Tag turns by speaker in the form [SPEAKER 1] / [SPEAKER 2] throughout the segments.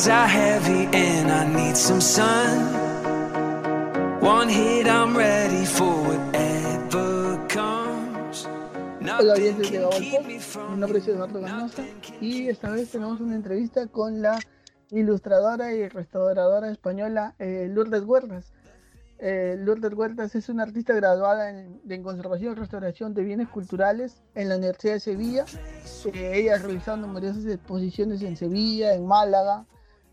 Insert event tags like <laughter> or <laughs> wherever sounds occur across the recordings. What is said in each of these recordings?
[SPEAKER 1] skies are heavy and I need some sun. One hit, I'm ready for whatever comes.
[SPEAKER 2] Hola oyentes de Gabal mi nombre es Eduardo Ganosa y esta vez tenemos una entrevista con la ilustradora y restauradora española eh, Lourdes Huertas. Eh, Lourdes Huertas es una artista graduada en, conservación y restauración de bienes culturales en la Universidad de Sevilla. Eh, ella ha realizado numerosas exposiciones en Sevilla, en Málaga.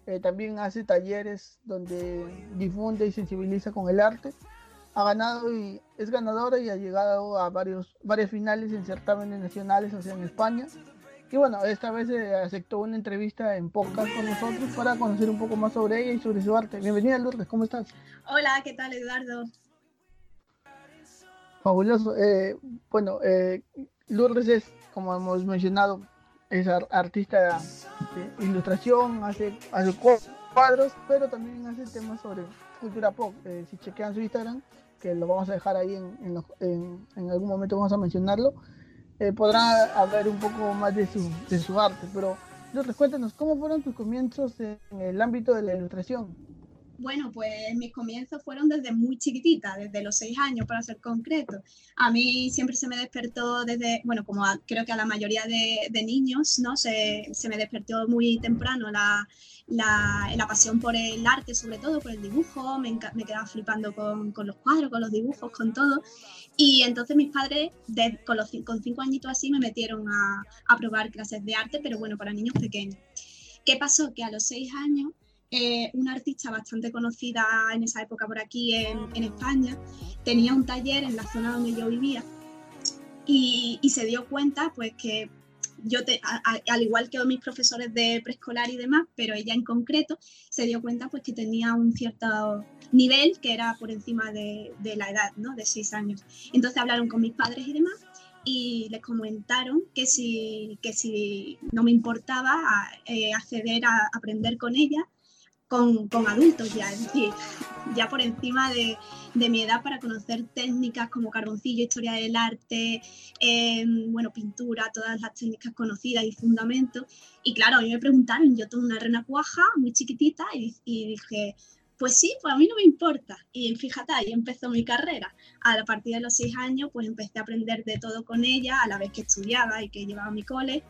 [SPEAKER 2] Eh, también hace talleres donde difunde y sensibiliza con el arte. Ha ganado y es ganadora y ha llegado a varios, varias finales en certámenes nacionales, o sea, en España. Y bueno, esta vez aceptó una entrevista en podcast con nosotros para conocer un poco más sobre ella y sobre su arte. Bienvenida, Lourdes, ¿cómo estás?
[SPEAKER 3] Hola, ¿qué tal, Eduardo?
[SPEAKER 2] Fabuloso. Eh, bueno, eh, Lourdes es, como hemos mencionado, es artista de ilustración, hace, cuadros, pero también hace temas sobre cultura pop. Eh, si chequean su Instagram, que lo vamos a dejar ahí en, en, en algún momento, vamos a mencionarlo eh, podrá hablar un poco más de su, de su arte, pero Lourdes, cuéntanos, ¿cómo fueron tus comienzos en el ámbito de la ilustración?
[SPEAKER 3] Bueno, pues mis comienzos fueron desde muy chiquitita, desde los seis años para ser concreto. A mí siempre se me despertó desde, bueno, como creo que a la mayoría de, niños, ¿no? Se, se, me despertó muy temprano la, la, la, pasión por el arte, sobre todo por el dibujo. Me, me quedaba flipando con, con, los cuadros, con los dibujos, con todo. Y entonces mis padres, con, los, con cinco añitos así, me metieron a, a probar clases de arte, pero bueno, para niños pequeños. ¿Qué pasó? Que a los seis años eh, una artista bastante conocida en esa época por aquí en, España, tenía un taller en la zona donde yo vivía y, se dio cuenta pues que yo, al igual que mis profesores de preescolar y demás, pero ella en concreto, se dio cuenta pues que tenía un cierto nivel que era por encima de, la edad, ¿no? De seis años. Entonces hablaron con mis padres y demás y les comentaron que si, que si no me importaba eh, acceder a aprender con ella con, con, adultos ya, es decir, ya por encima de, de, mi edad para conocer técnicas como carboncillo, historia del arte, em, bueno, pintura, todas las técnicas conocidas y fundamentos. Y claro, a mí me preguntaron, yo tengo una rena cuaja muy chiquitita y, y dije, pues sí, pues a mí no me importa. Y fíjate, ahí empezó mi carrera. A partir de los seis años, pues empecé a aprender de todo con ella, a la vez que estudiaba y que llevaba mi cole.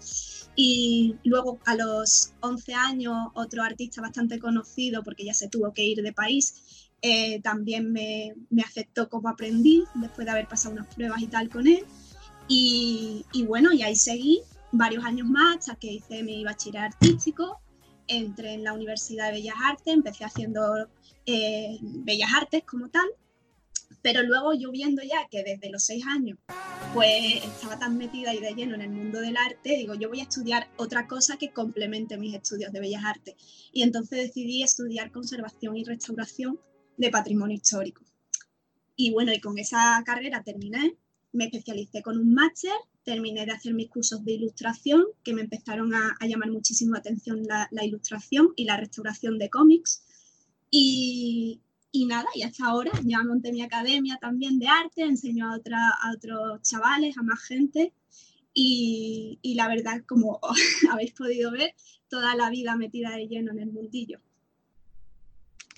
[SPEAKER 3] Y luego a los 11 años, otro artista bastante conocido, porque ya se tuvo que ir de país, eh, también me, me, aceptó como aprendiz, después de haber pasado unas pruebas y tal con él. Y, y bueno, y ahí seguí varios años más hasta que hice mi bachiller artístico entré en la Universidad de Bellas Artes, empecé haciendo eh, Bellas Artes como tal, pero luego yo viendo ya que desde los seis años pues estaba tan metida y de lleno en el mundo del arte, digo, yo voy a estudiar otra cosa que complemente mis estudios de Bellas Artes. Y entonces decidí estudiar conservación y restauración de patrimonio histórico. Y bueno, y con esa carrera terminé, me especialicé con un máster terminé de hacer mis cursos de ilustración, que me empezaron a, llamar muchísimo la atención la, ilustración y la restauración de cómics. Y, y, nada, y hasta ahora ya monté mi academia también de arte, enseño a, otra, a otros chavales, a más gente. Y, y la verdad, como <laughs> habéis podido ver, toda la vida metida de lleno en el mundillo.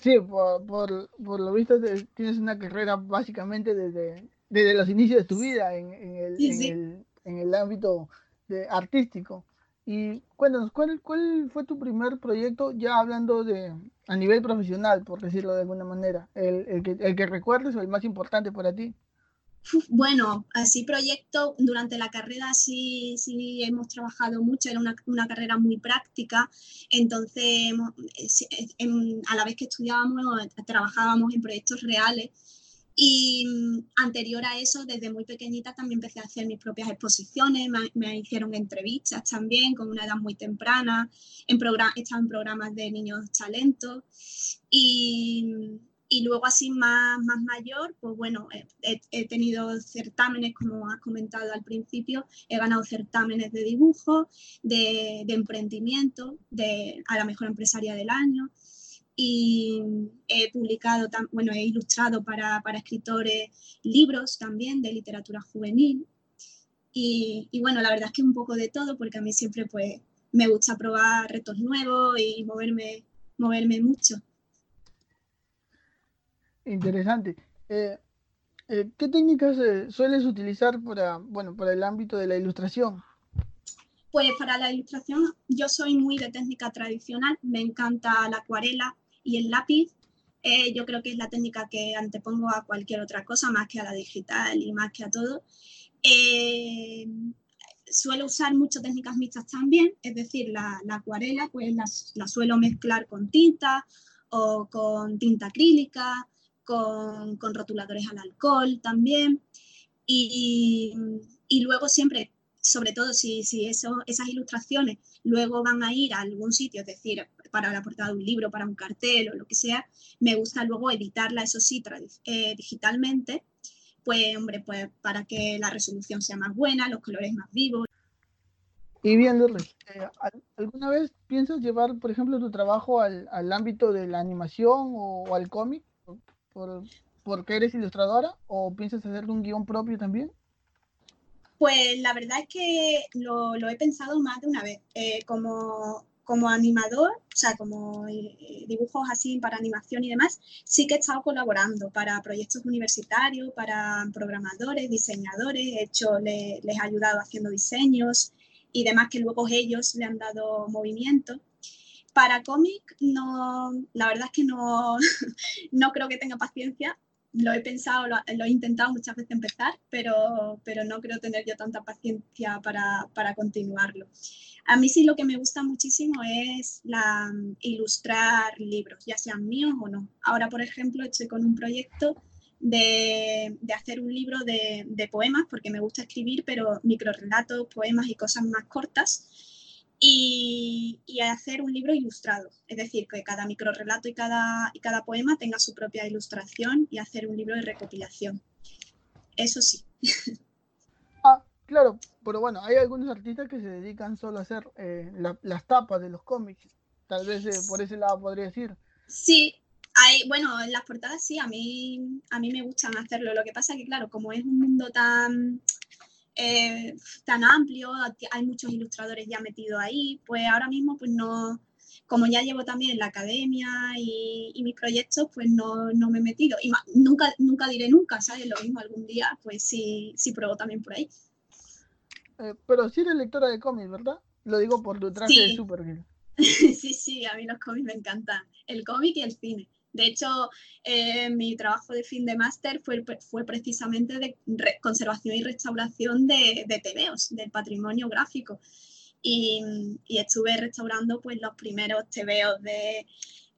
[SPEAKER 2] Sí, por, por, por lo visto tienes una carrera básicamente desde, desde los inicios de tu vida en, en, el, en, El, en el ámbito de, artístico. Y cuéntanos, ¿cuál, ¿cuál fue tu primer proyecto, ya hablando de a nivel profesional, por decirlo de alguna manera? El, el, que, el que recuerdes o el más importante para ti.
[SPEAKER 3] Bueno, así proyecto, durante la carrera sí, sí hemos trabajado mucho, era una, una carrera muy práctica, entonces a la vez que estudiábamos trabajábamos en proyectos reales y mm, anterior a eso, desde muy pequeñita también empecé a hacer mis propias exposiciones, me, hicieron entrevistas también con una edad muy temprana, en he estado en programas de niños talentos. Y, y luego así más, más mayor, pues bueno, he, he, tenido certámenes, como has comentado al principio, he ganado certámenes de dibujo, de, de emprendimiento, de, a la mejor empresaria del año y he publicado, bueno, he ilustrado para, para escritores libros también de literatura juvenil. Y, y, bueno, la verdad es que un poco de todo, porque a mí siempre pues me gusta probar retos nuevos y moverme moverme mucho.
[SPEAKER 2] Interesante. Eh, eh, ¿Qué técnicas eh, sueles utilizar para, bueno, para el ámbito de la ilustración?
[SPEAKER 3] Pues para la ilustración yo soy muy de técnica tradicional, me encanta la acuarela y el lápiz. yo creo que es la técnica que antepongo a cualquier otra cosa, más que a la digital y más que a todo. suelo usar muchas técnicas mixtas también, es decir, la, acuarela pues la, suelo mezclar con tinta o con tinta acrílica con, rotuladores al alcohol también. Y, luego siempre, sobre todo si, si esas ilustraciones luego van a ir a algún sitio, es decir, para la portada de un libro, para un cartel o lo que sea, me gusta luego editarla, eso sí, eh, digitalmente, pues hombre, pues para que la resolución sea más buena, los colores más vivos.
[SPEAKER 2] Y bien, Lourdes, eh, ¿alguna vez piensas llevar, por ejemplo, tu trabajo al, al ámbito de la animación o al cómic? por, porque eres ilustradora o piensas hacer un guion propio también?
[SPEAKER 3] Pues la verdad es que lo, he pensado más de una vez. Eh, como, como animador, o sea, como eh, dibujos así para animación y demás, sí que he estado colaborando para proyectos universitarios, para programadores, diseñadores, he hecho, les he ayudado haciendo diseños y demás que luego ellos le han dado movimiento. Para cómic, no, la verdad es que no, <laughs> no creo que tenga paciencia. Lo he pensado, lo, he intentado muchas veces empezar, pero, pero no creo tener yo tanta paciencia para, para continuarlo. A mí sí lo que me gusta muchísimo es ilustrar libros, ya sean míos o no. Ahora, por ejemplo, estoy con un proyecto de, de, hacer un libro de, de, poemas, porque me gusta escribir, pero microrelatos, poemas y cosas más cortas y, hacer un libro ilustrado, es decir, que cada microrelato y cada, y cada poema tenga su propia ilustración y hacer un libro de recopilación. Eso sí. <laughs>
[SPEAKER 2] Ah, claro, pero bueno, hay algunos artistas que se dedican solo a hacer eh, las tapas de los cómics. Tal vez eh, por ese lado podría decir.
[SPEAKER 3] Sí, hay, bueno, en las portadas sí, a mí, a mí me gustan hacerlo. Lo que pasa es que, claro, como es un mundo tan eh, tan amplio, hay muchos ilustradores ya metidos ahí, pues ahora mismo pues no, como ya llevo también la academia y, mis proyectos, pues no, no, me he metido. Y nunca, nunca diré nunca, ¿sabes? Lo mismo algún día, pues sí, sí pruebo también por ahí.
[SPEAKER 2] Eh, pero sí eres lectora de cómics, ¿verdad? Lo digo por tu traje de Supergirl. <laughs>
[SPEAKER 3] sí, sí, a mí los cómics me encantan. El cómic y el cine. De hecho, eh, mi trabajo de fin de máster fue, fue precisamente de conservación y restauración de, de TVOs, del patrimonio gráfico. Y, estuve restaurando pues, los primeros TVOs de,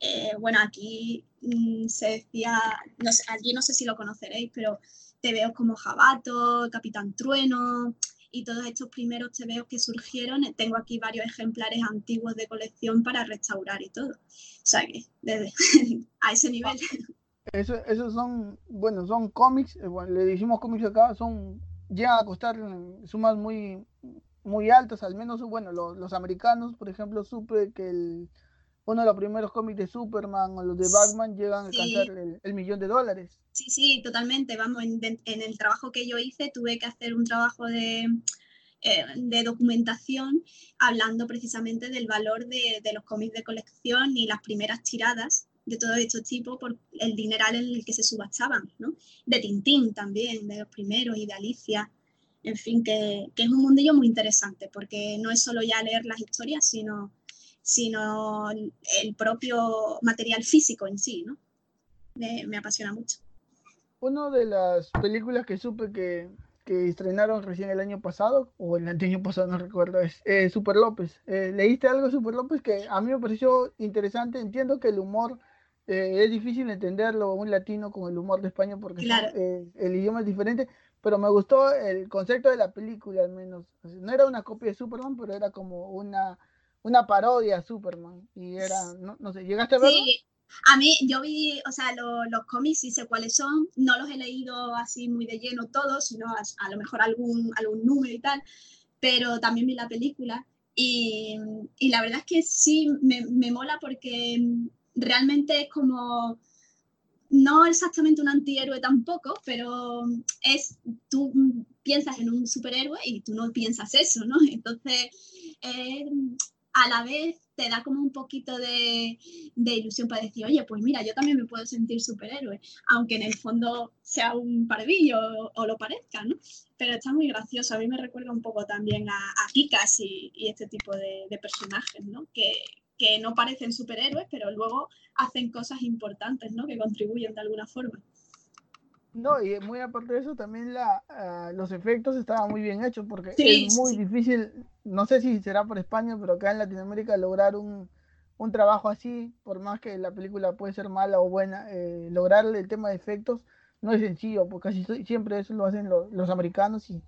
[SPEAKER 3] eh, bueno, aquí mm, se decía, no sé, allí no sé si lo conoceréis, pero TVOs como Jabato, Capitán Trueno, y todos estos primeros tebeos que surgieron, eh, tengo aquí varios ejemplares antiguos de colección para restaurar y todo. O sea que, desde <laughs> a ese nivel.
[SPEAKER 2] Eso, esos son, bueno, son cómics, eh, le decimos cómics acá, son, llegan a costar sumas muy, muy altas, al menos, bueno, los, los americanos, por ejemplo, supe que el, uno de los primeros cómics de Superman o los de Batman llegan a alcanzar el, millón de dólares.
[SPEAKER 3] Sí, sí, totalmente. Vamos, en, el trabajo que yo hice tuve que hacer un trabajo de, eh, de documentación hablando precisamente del valor de, de, los cómics de colección y las primeras tiradas de todos estos tipos por el dineral en el que se subastaban, ¿no? De Tintín también, de los primeros y de Alicia. En fin, que, que es un mundillo muy interesante porque no es solo ya leer las historias, sino sino el propio material físico en sí, ¿no? Me, apasiona mucho.
[SPEAKER 2] Una de las películas que supe que, estrenaron recién el año pasado, o el año pasado, no recuerdo, es Super López. Eh, ¿Leíste algo de Super López que a mí me pareció interesante? Entiendo que el humor eh, es difícil entenderlo un latino con el humor de España porque eh, el idioma es diferente, pero me gustó el concepto de la película al menos. No era una copia de Superman, pero era como una una parodia a Superman. Y era, no, sé, ¿llegaste a verlo? Sí,
[SPEAKER 3] a mí, yo vi, o sea, los cómics sí sé cuáles son, no los he leído así muy de lleno todos, sino a, lo mejor algún, algún número y tal, pero también vi la película y, y la verdad es que sí, me, me mola porque realmente es como no exactamente un antihéroe tampoco, pero es tú piensas en un superhéroe y tú no piensas eso, ¿no? Entonces, a la vez te da como un poquito de, ilusión para decir, oye, pues mira, yo también me puedo sentir superhéroe, aunque en el fondo sea un pardillo o, lo parezca, ¿no? Pero está muy gracioso, a mí me recuerda un poco también a, a Kikas y, este tipo de, personajes, ¿no? Que, que no parecen superhéroes, pero luego hacen cosas importantes, ¿no? Que contribuyen de alguna forma.
[SPEAKER 2] No, y muy aparte de eso, también la, ah, los efectos estaban muy bien hechos, porque es muy difícil, no sé si será por España, pero acá en Latinoamérica lograr un, un trabajo así, por más que la película puede ser mala o buena, eh, lograr el tema de efectos no es sencillo, porque casi siempre eso lo hacen los, americanos y,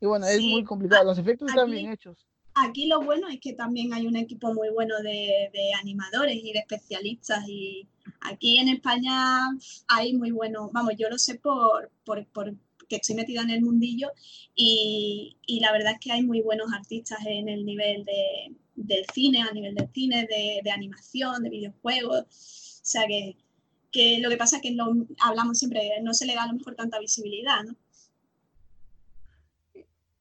[SPEAKER 2] y bueno, es muy complicado. Los efectos están bien hechos.
[SPEAKER 3] Aquí lo bueno es que también hay un equipo muy bueno de, de animadores y de especialistas y Aquí en España hay muy buenos, vamos, yo lo sé por, por, que estoy metida en el mundillo y, la verdad es que hay muy buenos artistas en el nivel de, del cine, a nivel del cine, de, animación, de videojuegos. O sea que, que, lo que pasa es que lo hablamos siempre, no se le da a lo mejor tanta visibilidad, ¿no?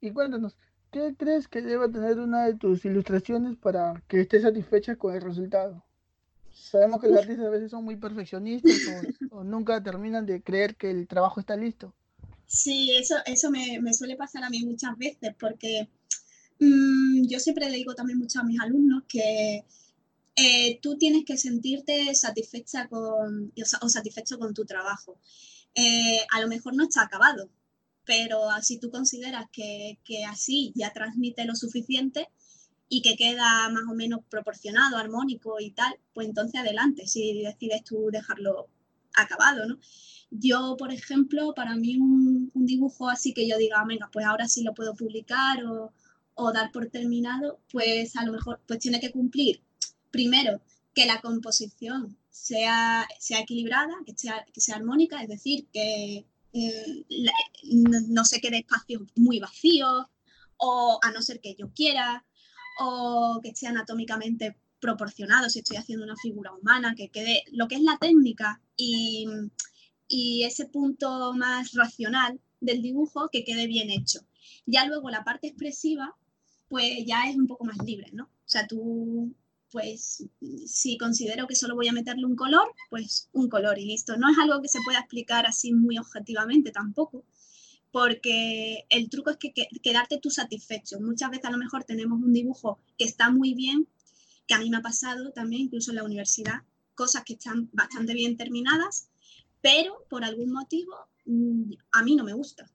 [SPEAKER 2] Y cuéntanos, ¿qué crees que debe tener una de tus ilustraciones para que estés satisfecha con el resultado? Sabemos que los artistas a veces son muy perfeccionistas o, nunca terminan de creer que el trabajo está listo.
[SPEAKER 3] Sí, eso, eso me, me suele pasar a mí muchas veces porque mm, yo siempre le digo también mucho a mis alumnos que eh, tú tienes que sentirte satisfecha con, o, satisfecho con tu trabajo. Eh, a lo mejor no está acabado, pero si tú consideras que, que así ya transmite lo suficiente, y que queda más o menos proporcionado, armónico y tal, pues entonces adelante, si decides tú dejarlo acabado, ¿no? Yo, por ejemplo, para mí un, dibujo así que yo diga, venga, pues ahora sí lo puedo publicar o, dar por terminado, pues a lo mejor pues tiene que cumplir, primero, que la composición sea, sea equilibrada, que sea, que sea armónica, es decir, que eh, no, no se quede espacios muy vacíos o a no ser que yo quiera, o que esté anatómicamente proporcionado, si estoy haciendo una figura humana, que quede lo que es la técnica y, ese punto más racional del dibujo que quede bien hecho. Ya luego la parte expresiva, pues ya es un poco más libre, ¿no? O sea, tú, pues, si considero que solo voy a meterle un color, pues un color y listo. No es algo que se pueda explicar así muy objetivamente tampoco, porque el truco es que, quedarte tú satisfecho. Muchas veces a lo mejor tenemos un dibujo que está muy bien, que a mí me ha pasado también, incluso en la universidad, cosas que están bastante bien terminadas, pero por algún motivo mm, a mí no me gusta.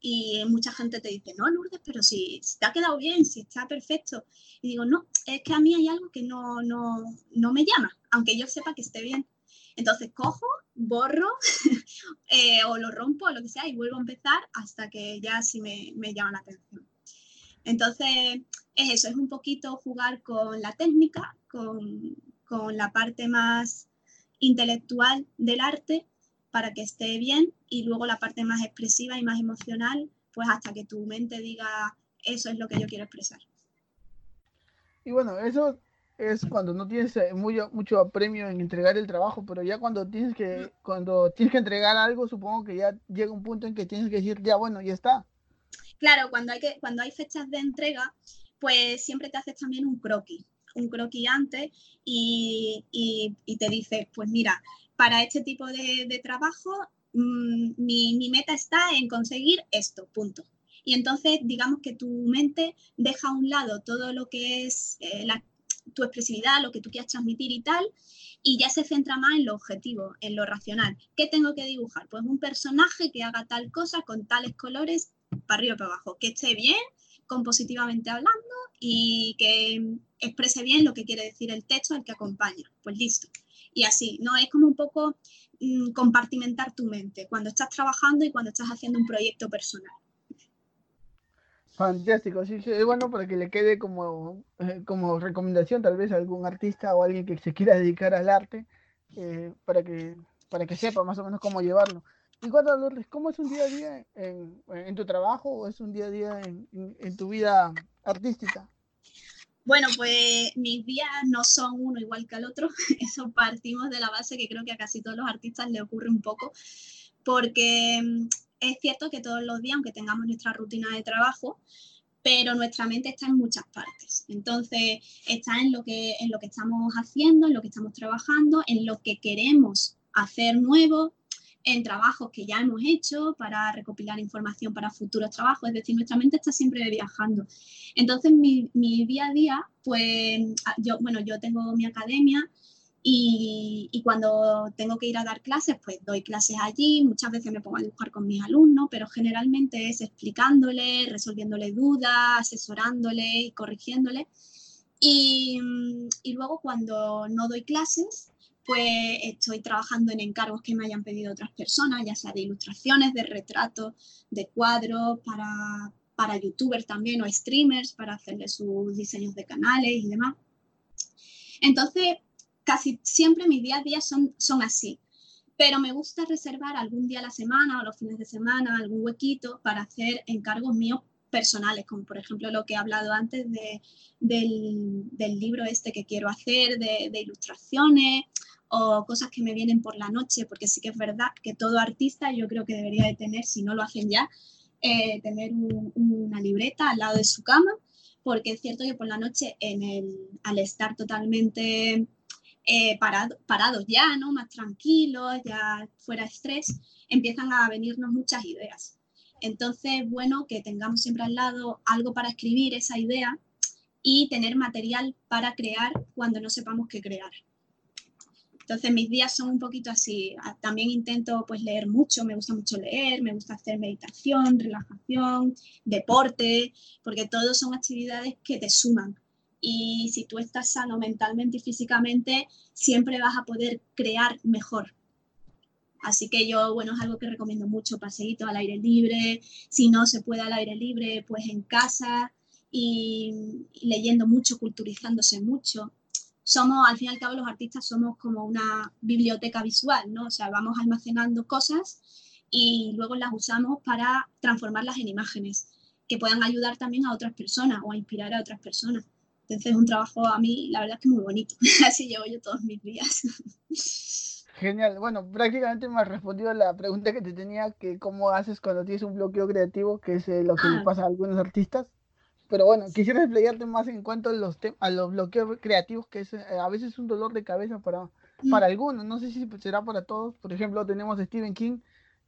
[SPEAKER 3] Y mucha gente te dice, no, Lourdes, pero si, te ha quedado bien, si está perfecto. Y digo, no, es que a mí hay algo que no, no, no me llama, aunque yo sepa que esté bien. Entonces cojo, borro <laughs> eh, o lo rompo o lo que sea y vuelvo a empezar hasta que ya sí me, llama la atención. Entonces es eso, es un poquito jugar con la técnica, con, con la parte más intelectual del arte para que esté bien y luego la parte más expresiva y más emocional, pues hasta que tu mente diga eso es lo que yo quiero expresar.
[SPEAKER 2] Y bueno, eso es cuando no tienes eh, mucho, mucho apremio en entregar el trabajo, pero ya cuando tienes que, cuando tienes que entregar algo, supongo que ya llega un punto en que tienes que decir, ya bueno, ya está.
[SPEAKER 3] Claro, cuando hay, que, cuando hay fechas de entrega, pues siempre te haces también un croquis, un croquis antes y, y, te dices, pues mira, para este tipo de, trabajo, mm, mi, mi meta está en conseguir esto, punto. Y entonces, digamos que tu mente deja a un lado todo lo que es eh, la, tu expresividad, lo que tú quieras transmitir y tal, y ya se centra más en lo objetivo, en lo racional. ¿Qué tengo que dibujar? Pues un personaje que haga tal cosa con tales colores para arriba y para abajo, que esté bien, compositivamente hablando y que exprese bien lo que quiere decir el texto al que acompaña. Pues listo. Y así, ¿no? Es como un poco mm, compartimentar tu mente cuando estás trabajando y cuando estás haciendo un proyecto personal.
[SPEAKER 2] Fantástico, sí, sí, bueno para que le quede como, eh, como recomendación tal vez a algún artista o alguien que se quiera dedicar al arte, eh, para, que, para que sepa más o menos cómo llevarlo. Y cuando Lourdes, ¿cómo es un día a día en, en, tu trabajo o es un día a día en, en, tu vida artística?
[SPEAKER 3] Bueno, pues mis días no son uno igual que el otro, <laughs> eso partimos de la base que creo que a casi todos los artistas le ocurre un poco, porque es cierto que todos los días, aunque tengamos nuestra rutina de trabajo, pero nuestra mente está en muchas partes. Entonces, está en lo, que, en lo que estamos haciendo, en lo que estamos trabajando, en lo que queremos hacer nuevo, en trabajos que ya hemos hecho para recopilar información para futuros trabajos. Es decir, nuestra mente está siempre viajando. Entonces, mi, mi día a día, pues, yo, bueno, yo tengo mi academia y, cuando tengo que ir a dar clases, pues doy clases allí, muchas veces me pongo a dibujar con mis alumnos, pero generalmente es explicándole, resolviéndole dudas, asesorándole y corrigiéndole. Y, y, luego cuando no doy clases, pues estoy trabajando en encargos que me hayan pedido otras personas, ya sea de ilustraciones, de retratos, de cuadros, para, para youtubers también o streamers, para hacerles sus diseños de canales y demás. Entonces, casi siempre mis días a día son, son así. Pero me gusta reservar algún día a la semana o los fines de semana, algún huequito para hacer encargos míos personales, como por ejemplo lo que he hablado antes de, del, del, libro este que quiero hacer, de, ilustraciones o cosas que me vienen por la noche, porque sí que es verdad que todo artista yo creo que debería de tener, si no lo hacen ya, eh, tener una libreta al lado de su cama, porque es cierto que por la noche en el, al estar totalmente eh, parados ya, ¿no? Más tranquilos, ya fuera estrés, empiezan a venirnos muchas ideas. Entonces, bueno, que tengamos siempre al lado algo para escribir esa idea y tener material para crear cuando no sepamos qué crear. Entonces mis días son un poquito así. Ah, también intento pues leer mucho, me gusta mucho leer, me gusta hacer meditación, relajación, deporte, porque todos son actividades que te suman y si tú estás sano mentalmente y físicamente, siempre vas a poder crear mejor. Así que yo, bueno, es algo que recomiendo mucho, paseíto al aire libre, si no se puede al aire libre, pues en casa y, leyendo mucho, culturizándose mucho. Somos, al fin y al cabo, los artistas somos como una biblioteca visual, ¿no? O sea, vamos almacenando cosas y luego las usamos para transformarlas en imágenes que puedan ayudar también a otras personas o a inspirar a otras personas. Entonces es un trabajo a mí, la verdad es que muy bonito. <laughs> Así llevo yo todos mis días.
[SPEAKER 2] Genial. Bueno, prácticamente me has respondido a la pregunta que te tenía, que cómo haces cuando tienes un bloqueo creativo, que es eh, lo que le ah. pasa a algunos artistas. Pero bueno, quisiera explicarte más en cuanto a los, a los bloqueos creativos, que es, eh, a veces un dolor de cabeza para, mm. para algunos. No sé si será para todos. Por ejemplo, tenemos a Stephen King,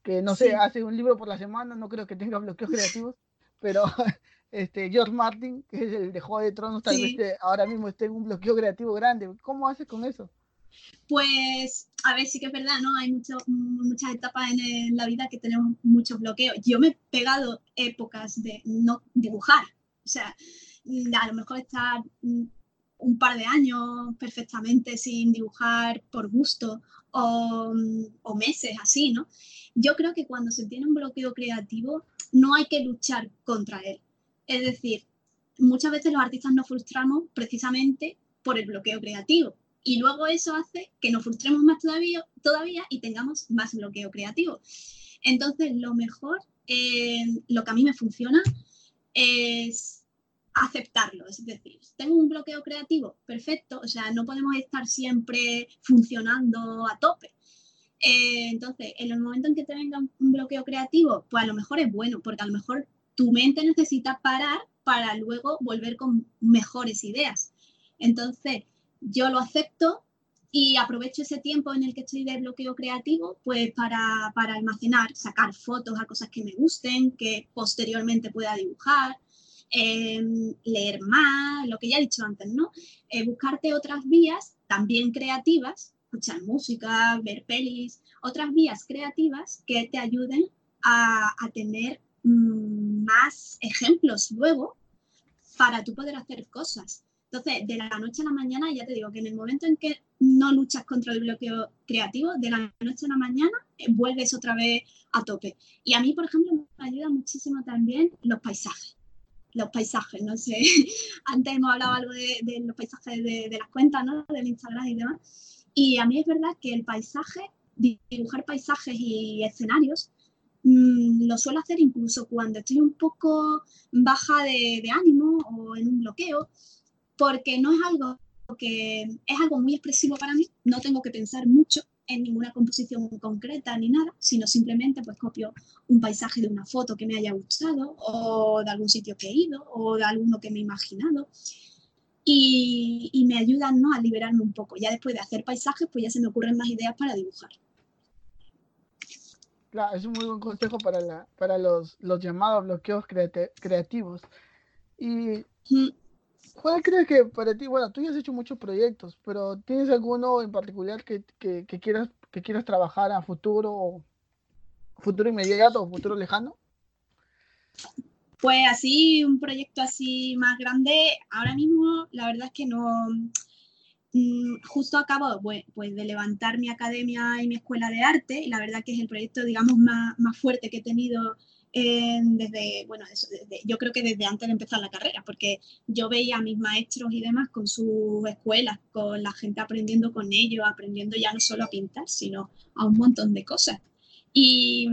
[SPEAKER 2] que no sé, hace un libro por la semana, no creo que tenga bloqueos creativos, pero <laughs> este, George Martin, que es el de Juego de Tronos, tal vez ahora mismo esté en un bloqueo creativo grande. ¿Cómo haces con eso?
[SPEAKER 3] Pues, a ver, sí que es verdad, ¿no? Hay mucho, muchas etapas en, la vida que tenemos muchos bloqueos. Yo me he pegado épocas de no dibujar. O sea, a lo mejor estar un par de años perfectamente sin dibujar por gusto o, o meses así, ¿no? Yo creo que cuando se tiene un bloqueo creativo no hay que luchar contra él es decir, muchas veces los artistas nos frustramos precisamente por el bloqueo creativo y luego eso hace que nos frustremos más todavía, todavía y tengamos más bloqueo creativo. Entonces, lo mejor, eh, lo que a mí me funciona es aceptarlo, es decir, tengo un bloqueo creativo, perfecto, o sea, no podemos estar siempre funcionando a tope. Eh, entonces, en el momento en que te venga un bloqueo creativo, pues a lo mejor es bueno, porque a lo mejor tu mente necesita parar para luego volver con mejores ideas. Entonces, yo lo acepto y aprovecho ese tiempo en el que estoy de bloqueo creativo, pues para, almacenar, sacar fotos a cosas que me gusten, que posteriormente pueda dibujar, leer más, lo que ya he dicho antes, ¿no? Eh, buscarte otras vías también creativas, escuchar música, ver pelis, otras vías creativas que te ayuden a, a tener Mm, más ejemplos luego para tú poder hacer cosas. Entonces, de la noche a la mañana, ya te digo que en el momento en que no luchas contra el bloqueo creativo, de la noche a la mañana eh, vuelves otra vez a tope. Y a mí, por ejemplo, me ayuda muchísimo también los paisajes. Los paisajes, no sé. <laughs> Antes hemos hablado algo de, los paisajes de, de, las cuentas, ¿no? Del Instagram y demás. Y a mí es verdad que el paisaje, dibujar paisajes y escenarios, Mm, lo suelo hacer incluso cuando estoy un poco baja de, ánimo o en un bloqueo, porque no es algo que es algo muy expresivo para mí, no tengo que pensar mucho en ninguna composición concreta ni nada, sino simplemente pues copio un paisaje de una foto que me haya gustado o de algún sitio que he ido o de alguno que me he imaginado y, me ayudan ¿no? a liberarme un poco. Ya después de hacer paisajes pues ya se me ocurren más ideas para dibujar.
[SPEAKER 2] Claro, es un muy buen consejo para, la, para los, los llamados bloqueos creativos. Y ¿Cuál crees que para ti, bueno, tú ya has hecho muchos proyectos, pero ¿tienes alguno en particular que, quieras, que quieras trabajar a futuro, futuro inmediato o futuro lejano?
[SPEAKER 3] Pues así, un proyecto así más grande, ahora mismo la verdad es que no, mm, justo acabo pues, pues, de levantar mi academia y mi escuela de arte y la verdad que es el proyecto, digamos, más, más fuerte que he tenido desde, bueno, yo creo que desde antes de empezar la carrera, porque yo veía a mis maestros y demás con sus escuelas, con la gente aprendiendo con ellos, aprendiendo ya no solo a pintar, sino a un montón de cosas. Y,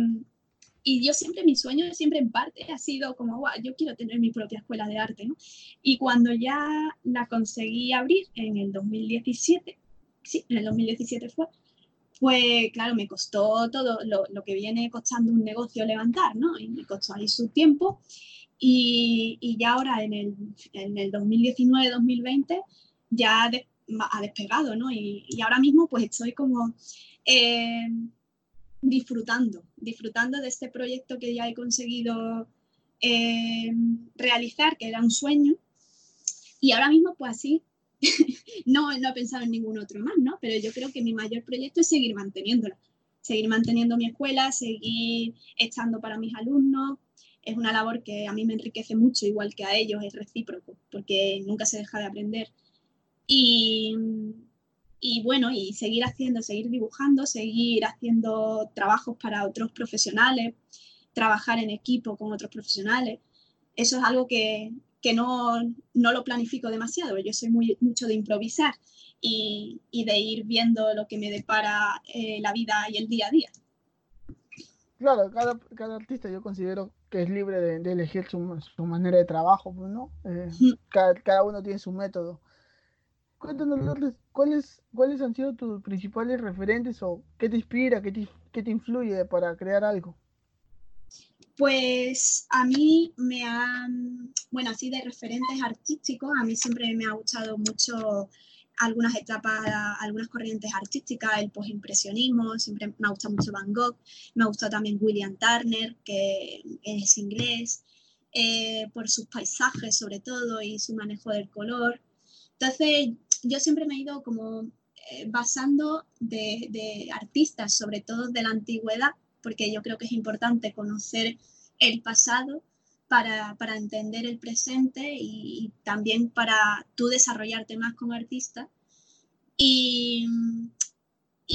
[SPEAKER 3] y yo siempre, mi sueño siempre en parte ha sido como, wow, yo quiero tener mi propia escuela de arte, ¿no? Y cuando ya la conseguí abrir en el 2017, sí, en el 2017 fue, pues claro, me costó todo lo, que viene costando un negocio levantar, ¿no? Y me costó ahí su tiempo. Y, ya ahora en el, en el 2019-2020 ya ha despegado, ¿no? Y, ahora mismo pues estoy como eh, disfrutando, disfrutando de este proyecto que ya he conseguido eh, realizar, que era un sueño. Y ahora mismo pues así <laughs> no, no he pensado en ningún otro más, ¿no? Pero yo creo que mi mayor proyecto es seguir manteniéndola, seguir manteniendo mi escuela, seguir estando para mis alumnos. Es una labor que a mí me enriquece mucho, igual que a ellos, es recíproco, porque nunca se deja de aprender. Y, y bueno, y seguir haciendo, seguir dibujando, seguir haciendo trabajos para otros profesionales, trabajar en equipo con otros profesionales. Eso es algo que, que no, no, lo planifico demasiado. Yo soy muy, mucho de improvisar y, y de ir viendo lo que me depara eh, la vida y el día a día.
[SPEAKER 2] Claro, cada, cada artista yo considero que es libre de, de elegir su, su, manera de trabajo, pues, ¿no? Eh, cada, cada, uno tiene su método. Cuéntanos, Lourdes, ¿cuáles, ¿cuáles han sido tus principales referentes o qué te inspira, qué te, qué te influye para crear algo?
[SPEAKER 3] Pues a mí me han, bueno, así de referentes artísticos, a mí siempre me ha gustado mucho algunas etapas, algunas corrientes artísticas, el postimpresionismo, siempre me ha gustado mucho Van Gogh, me ha gustado también William Turner, que es inglés, eh, por sus paisajes sobre todo y su manejo del color. Entonces, yo siempre me he ido como eh, basando de, de artistas, sobre todo de la antigüedad, porque yo creo que es importante conocer el pasado para, entender el presente y, también para tú desarrollarte más como artista. Y,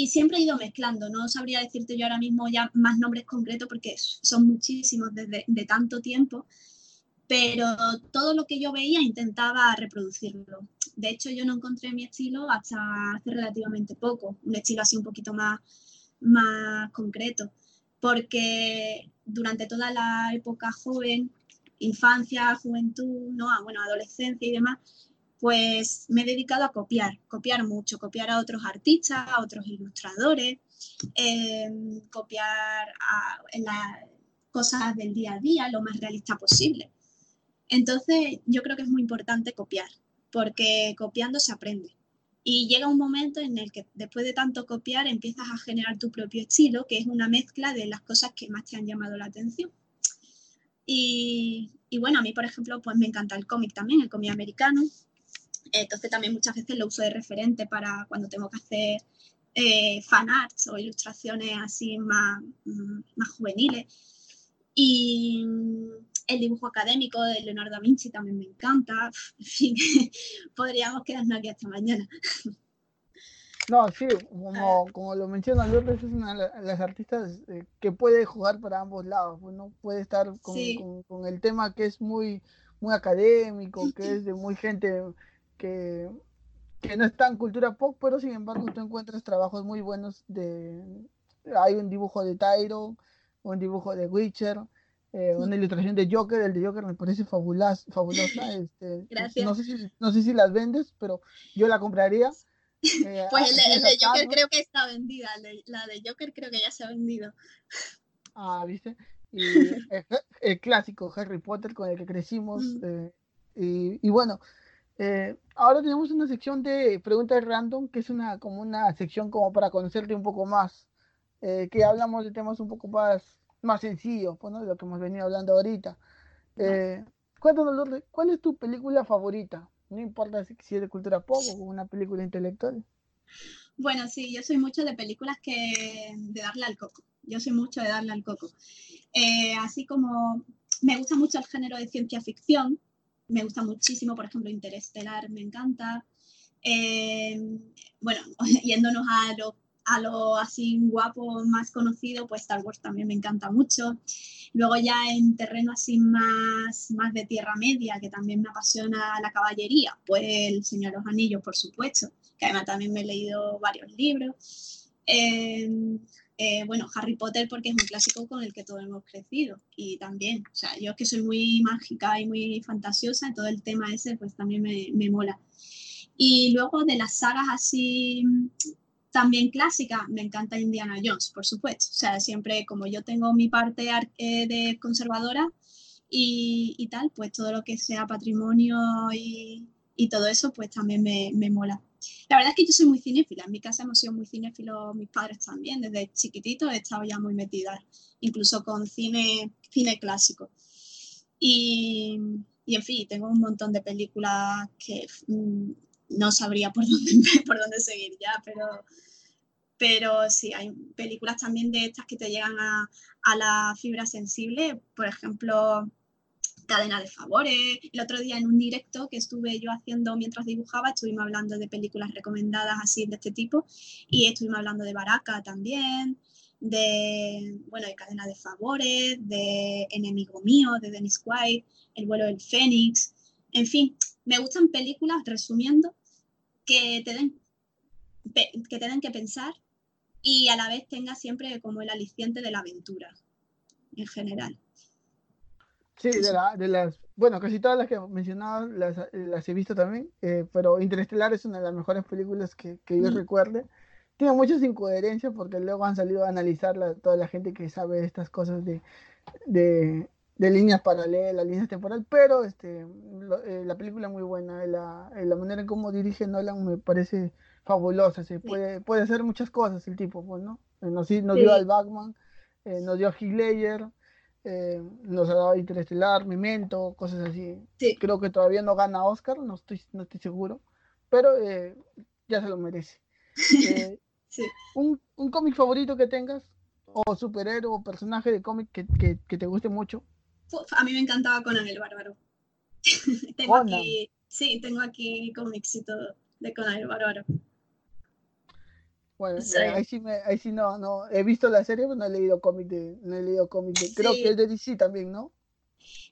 [SPEAKER 3] siempre he ido mezclando, no sabría decirte yo ahora mismo ya más nombres concretos porque son muchísimos desde de tanto tiempo, pero todo lo que yo veía intentaba reproducirlo. De hecho, yo no encontré mi estilo hasta hace relativamente poco, un estilo así un poquito más, más concreto porque durante toda la época joven, infancia, juventud, ¿no? Ah, bueno, adolescencia y demás, pues me he dedicado a copiar, copiar mucho, copiar a otros artistas, a otros ilustradores, em, copiar las cosas del día a día lo más realista posible. Entonces, yo creo que es muy importante copiar, porque copiando se aprende. Y llega un momento en el que después de tanto copiar empiezas a generar tu propio estilo, que es una mezcla de las cosas que más te han llamado la atención. Y, bueno, a mí, por ejemplo, pues me encanta el cómic también, el cómic americano. Entonces también muchas veces lo uso de referente para cuando tengo que hacer eh, fan arts o ilustraciones así más, más juveniles. Y, el dibujo académico de Leonardo da Vinci también me encanta. <laughs> En fin, podríamos quedarnos aquí hasta mañana.
[SPEAKER 2] No, sí, como, como lo menciona Lourdes, es una de las artistas eh, que puede jugar para ambos lados, pues, ¿no? Puede estar con, con, el tema que es muy, muy académico, <laughs> que es de muy gente que, que no está en cultura pop, pero sin embargo tú encuentras trabajos muy buenos de... Hay un dibujo de Tyro, un dibujo de Witcher, eh, una <laughs> ilustración de Joker, el de Joker me parece fabulosa. fabulosa <laughs> este,
[SPEAKER 3] Gracias.
[SPEAKER 2] No sé, si, no sé si las vendes, pero yo la compraría. <laughs>
[SPEAKER 3] Eh, pues el, de, Joker creo que está vendida, la de Joker creo que ya se ha vendido.
[SPEAKER 2] Ah, ¿viste? Y el, clásico Harry Potter con el que crecimos. Mm. Eh, y, bueno, eh, ahora tenemos una sección de preguntas random, que es una como una sección como para conocerte un poco más, que hablamos de temas un poco más, más sencillos, pues, de lo que hemos venido hablando ahorita. cuéntanos, ¿cuál es tu película favorita? No importa si es de cultura pop o una película intelectual.
[SPEAKER 3] Bueno, sí, yo soy mucho de películas que de darle al coco. Yo soy mucho de darle al coco. Eh, así como me gusta mucho el género de ciencia ficción, me gusta muchísimo, por ejemplo, Interestelar, me encanta. Eh, bueno, <laughs> yéndonos a lo a lo así guapo más conocido, pues Star Wars también me encanta mucho. Luego ya en terreno así más, más de Tierra Media, que también me apasiona la caballería, pues El Señor de los Anillos, por supuesto, que además también me he leído varios libros. Em, eh, bueno, Harry Potter porque es un clásico con el que todos hemos crecido y también, o sea, yo es que soy muy mágica y muy fantasiosa, todo el tema ese pues también me, me mola. Y luego de las sagas así también clásica, me encanta Indiana Jones, por supuesto. O sea, siempre como yo tengo mi parte eh, de conservadora y, tal, pues todo lo que sea patrimonio y, todo eso, pues también me, mola. La verdad es que yo soy muy cinéfila. En mi casa hemos sido muy cinéfilos, mis padres también. Desde chiquitito he estado ya muy metida, incluso con cine, cine clásico. Y, en fin, tengo un montón de películas que mm, no sabría por <laughs> dónde, por dónde seguir ya, pero, pero sí, hay películas también de estas que te llegan a, a la fibra sensible, por ejemplo, Cadena de Favores. El otro día en un directo que estuve yo haciendo mientras dibujaba, estuvimos hablando de películas recomendadas así de este tipo y estuvimos hablando de Baraka también, de, bueno, de Cadena de Favores, de Enemigo Mío, de Dennis White, El vuelo del Fénix, en fin, me gustan películas, resumiendo, que te den que, te den que pensar y a la vez tenga siempre como el aliciente de la aventura en general.
[SPEAKER 2] Sí, de, las, bueno, casi todas las que mencionado las, las he visto también, eh, pero Interestelar es una de las mejores películas que, que yo recuerde. Tiene muchas incoherencias porque luego han salido a analizarla toda la gente que sabe estas cosas de, de, de líneas paralelas, líneas temporales, pero este, eh, la película es muy buena, la, eh, la manera en cómo dirige Nolan me parece fabulosa, se puede, puede hacer muchas cosas el tipo, pues, ¿no? Eh, nos, nos dio al Batman, nos dio a Heath nos ha dado Interestelar, Memento, cosas así. Creo que todavía no gana Oscar, no estoy, no estoy seguro, pero ya se lo merece. <laughs> un, un cómic favorito que tengas, o superhéroe o personaje de cómic que, que, que te guste mucho
[SPEAKER 3] a mí me encantaba Conan el Bárbaro. <laughs> tengo aquí, sí, tengo aquí cómics y todo de Conan el Bárbaro.
[SPEAKER 2] Bueno, eh, ahí sí, me, ahí sí no, no, he visto la serie, pero no he leído cómics de, no he leído cómics creo que es de DC también, ¿no?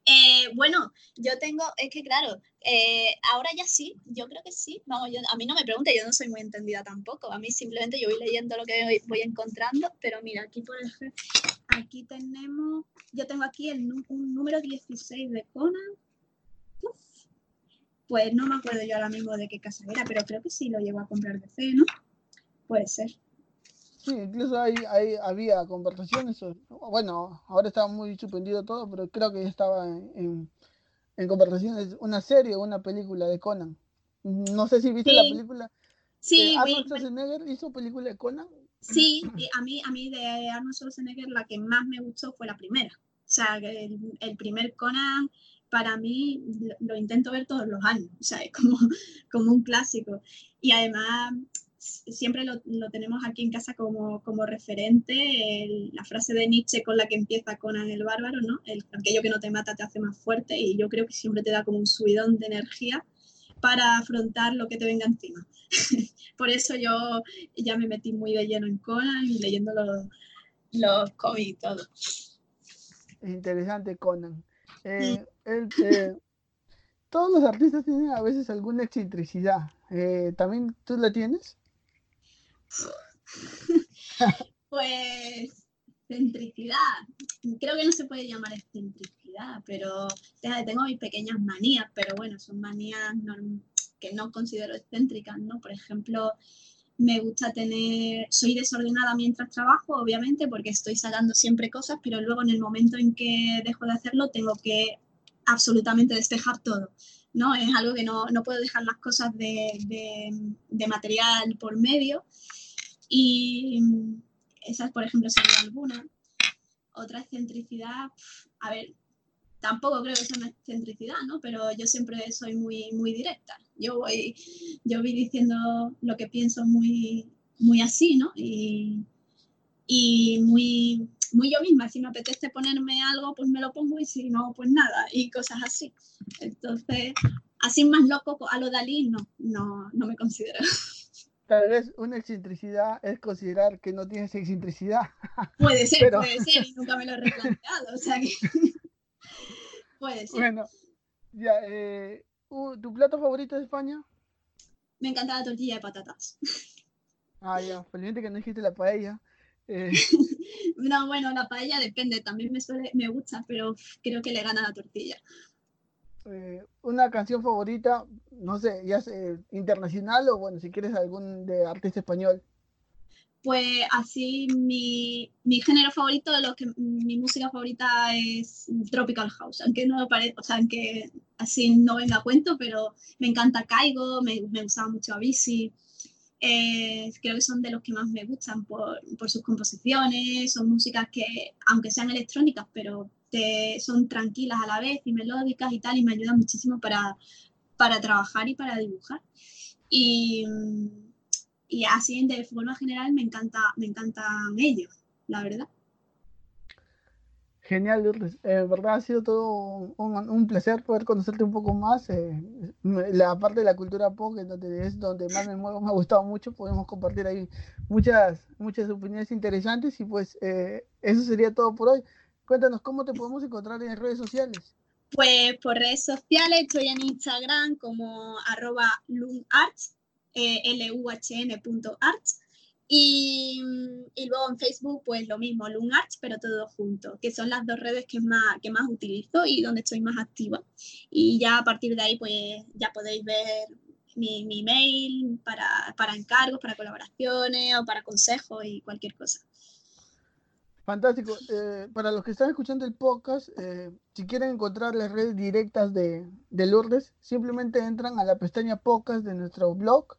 [SPEAKER 3] Eh, bueno, yo tengo, es que claro, eh, ahora ya sí, yo creo que sí. Vamos, a mí no me pregunte, yo no soy muy entendida tampoco. A mí simplemente yo voy leyendo lo que voy, encontrando, pero mira, aquí por ejemplo, aquí tenemos, yo tengo aquí el, un número 16 de Conan. Pues no me acuerdo yo ahora mismo de qué casa era, pero creo que sí lo llevo a comprar de fe, ¿no? Puede ser.
[SPEAKER 2] Sí, incluso ahí, ahí había conversaciones. Bueno, ahora está muy suspendido todo, pero creo que estaba en, en, conversaciones una serie o una película de Conan. No sé si viste la película.
[SPEAKER 3] Sí,
[SPEAKER 2] Arnold Schwarzenegger hizo película de Conan.
[SPEAKER 3] Sí, a mí, a mí de Arnold Schwarzenegger la que más me gustó fue la primera. O sea, el, el primer Conan para mí lo, intento ver todos los años. O sea, es como, como un clásico. Y además siempre lo, tenemos aquí en casa como, como referente, la frase de Nietzsche con la que empieza Conan el Bárbaro, ¿no? El, aquello que no te mata te hace más fuerte y yo creo que siempre te da como un subidón de energía para afrontar lo que te venga encima. <laughs> Por eso yo ya me metí muy de lleno en Conan y leyendo los, los cómics y todo.
[SPEAKER 2] Interesante Conan. Eh, eh, todos los artistas tienen a veces alguna excentricidad. Eh, ¿También tú la tienes? <laughs>
[SPEAKER 3] pues centricidad. Creo que no se puede llamar excentricidad, pero tengo mis pequeñas manías, pero bueno, son manías que no considero excéntricas, ¿no? Por ejemplo, me gusta tener, soy desordenada mientras trabajo, obviamente, porque estoy sacando siempre cosas, pero luego en el momento en que dejo de hacerlo tengo que absolutamente despejar todo. ¿No? Es algo que no, no puedo dejar las cosas de, de, material por medio. Y esas, por ejemplo, son algunas. Otra excentricidad, a ver, tampoco creo que sea una excentricidad, ¿no? Pero yo siempre soy muy, muy directa. Yo voy, yo voy diciendo lo que pienso muy, muy así, ¿no? Y, y muy, muy yo misma. Si me apetece ponerme algo, pues me lo pongo y si no, pues nada. Y cosas así. Entonces, así más loco a lo Dalí, no, no, no me considero.
[SPEAKER 2] Tal vez una excentricidad es considerar que no tienes excentricidad.
[SPEAKER 3] Puede ser, puede ser, y nunca me lo he replanteado. O sea que <laughs> puede ser.
[SPEAKER 2] Bueno, ya, eh, ¿tu plato favorito de España?
[SPEAKER 3] Me encanta la tortilla de patatas.
[SPEAKER 2] Ah, ya, felizmente que no dijiste la paella. Eh, <laughs>
[SPEAKER 3] no, bueno, la paella depende, también me, me gusta, pero creo que le gana la tortilla.
[SPEAKER 2] Eh, una canción favorita, no sé, ya sea internacional o bueno, si quieres algún de artista español.
[SPEAKER 3] Pues así mi, mi género favorito, lo que mi música favorita es Tropical House, aunque no parezca, o sea, aunque así no venga a cuento, pero me encanta Caigo, me, me gustaba mucho Avicii. Creo que son de los que más me gustan por, por, sus composiciones, son músicas que, aunque sean electrónicas, pero son tranquilas a la vez y melódicas y tal, y me ayudan muchísimo para, para trabajar y para dibujar. Y, y así, de forma general, me, encanta, me encantan ellos, la verdad.
[SPEAKER 2] Genial, Lourdes. Eh, verdad ha sido todo un, placer poder conocerte un poco más. Eh, la parte de la cultura pop, donde es donde más me muevo, me ha gustado mucho. Podemos compartir ahí muchas, muchas opiniones interesantes y pues eh, eso sería todo por hoy. Cuéntanos cómo te podemos encontrar en redes sociales.
[SPEAKER 3] Pues por redes sociales estoy en Instagram como arroba lunarts, l-u-h-n.arts y, y, luego en Facebook, pues lo mismo, Lunarch, pero todo junto, que son las dos redes que más, que más utilizo y donde estoy más activa. Y ya a partir de ahí, pues ya podéis ver mi, mi mail para, para encargos, para colaboraciones o para consejos y cualquier cosa.
[SPEAKER 2] Fantástico. Eh, para los que están escuchando el podcast, eh, si quieren encontrar las redes directas de, de Lourdes, simplemente entran a la pestaña podcast de nuestro blog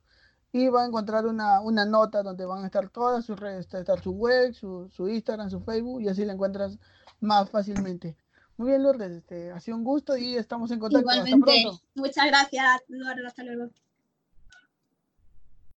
[SPEAKER 2] y va a encontrar una, una, nota donde van a estar todas sus redes, estar su web, su, su, Instagram, su Facebook y así la encuentras más fácilmente. Muy bien, Lourdes, este, ha sido un gusto y estamos en contacto.
[SPEAKER 3] Igualmente. Hasta pronto. Muchas gracias, Eduardo. Hasta luego.